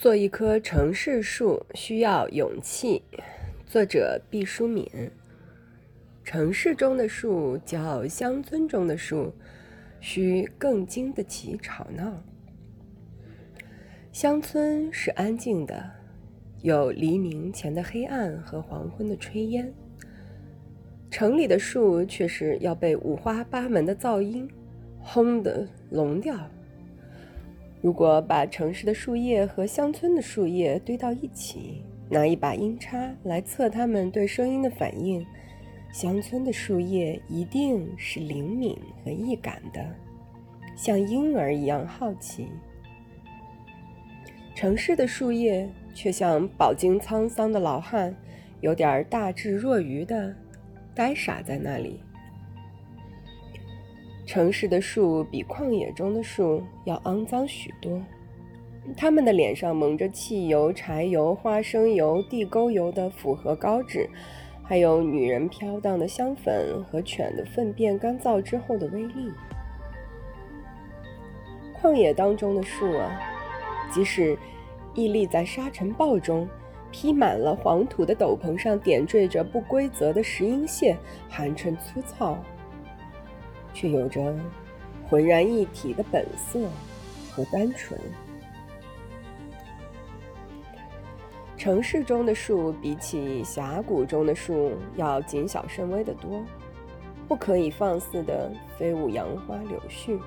做一棵城市树需要勇气。作者毕淑敏。城市中的树较乡村中的树，需更经得起吵闹。乡村是安静的，有黎明前的黑暗和黄昏的炊烟。城里的树却是要被五花八门的噪音轰得聋掉。如果把城市的树叶和乡村的树叶堆到一起，拿一把音叉来测它们对声音的反应，乡村的树叶一定是灵敏和易感的，像婴儿一样好奇；城市的树叶却像饱经沧桑的老汉，有点大智若愚的呆傻在那里。城市的树比旷野中的树要肮脏许多，它们的脸上蒙着汽油、柴油、花生油、地沟油的复合膏质，还有女人飘荡的香粉和犬的粪便干燥之后的微粒。旷野当中的树啊，即使屹立在沙尘暴中，披满了黄土的斗篷上点缀着不规则的石英屑，寒碜粗糙。却有着浑然一体的本色和单纯。城市中的树比起峡谷中的树要谨小慎微得多，不可以放肆的飞舞杨花柳絮，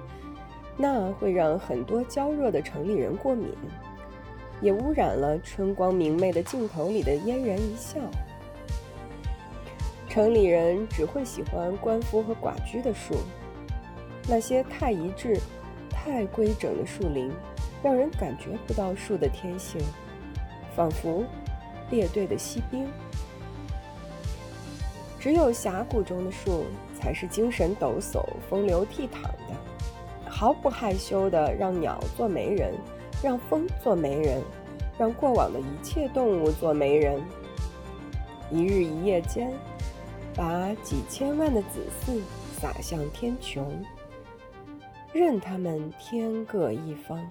那会让很多娇弱的城里人过敏，也污染了春光明媚的镜头里的嫣然一笑。城里人只会喜欢官夫和寡居的树，那些太一致、太规整的树林，让人感觉不到树的天性，仿佛列队的锡兵。只有峡谷中的树，才是精神抖擞、风流倜傥的，毫不害羞地让鸟做媒人，让风做媒人，让过往的一切动物做媒人。一日一夜间。把几千万的子嗣撒向天穹，任他们天各一方。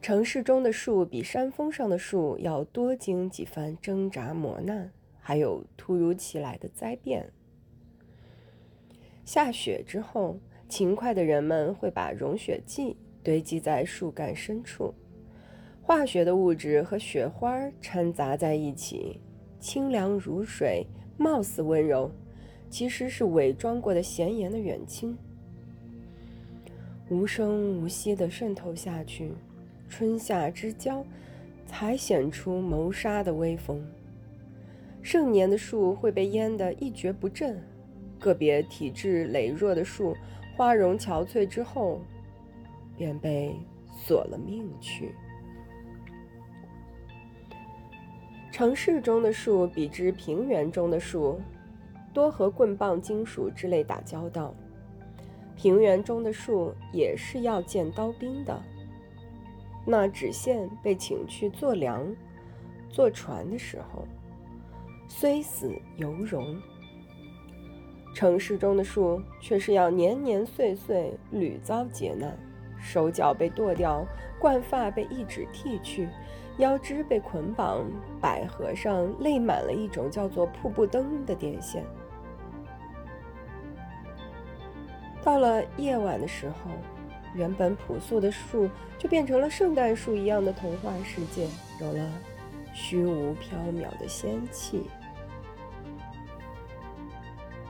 城市中的树比山峰上的树要多经几番挣扎磨难，还有突如其来的灾变。下雪之后，勤快的人们会把融雪剂堆积在树干深处，化学的物质和雪花掺杂在一起。清凉如水，貌似温柔，其实是伪装过的咸盐的远亲，无声无息地渗透下去。春夏之交，才显出谋杀的威风。盛年的树会被淹得一蹶不振，个别体质羸弱的树，花容憔悴之后，便被索了命去。城市中的树比之平原中的树，多和棍棒、金属之类打交道。平原中的树也是要见刀兵的。那纸线被请去做梁、做船的时候，虽死犹荣。城市中的树却是要年年岁岁屡遭劫难，手脚被剁掉，冠发被一指剃去。腰肢被捆绑，百合上勒满了一种叫做瀑布灯的电线。到了夜晚的时候，原本朴素的树就变成了圣诞树一样的童话世界，有了虚无缥缈的仙气。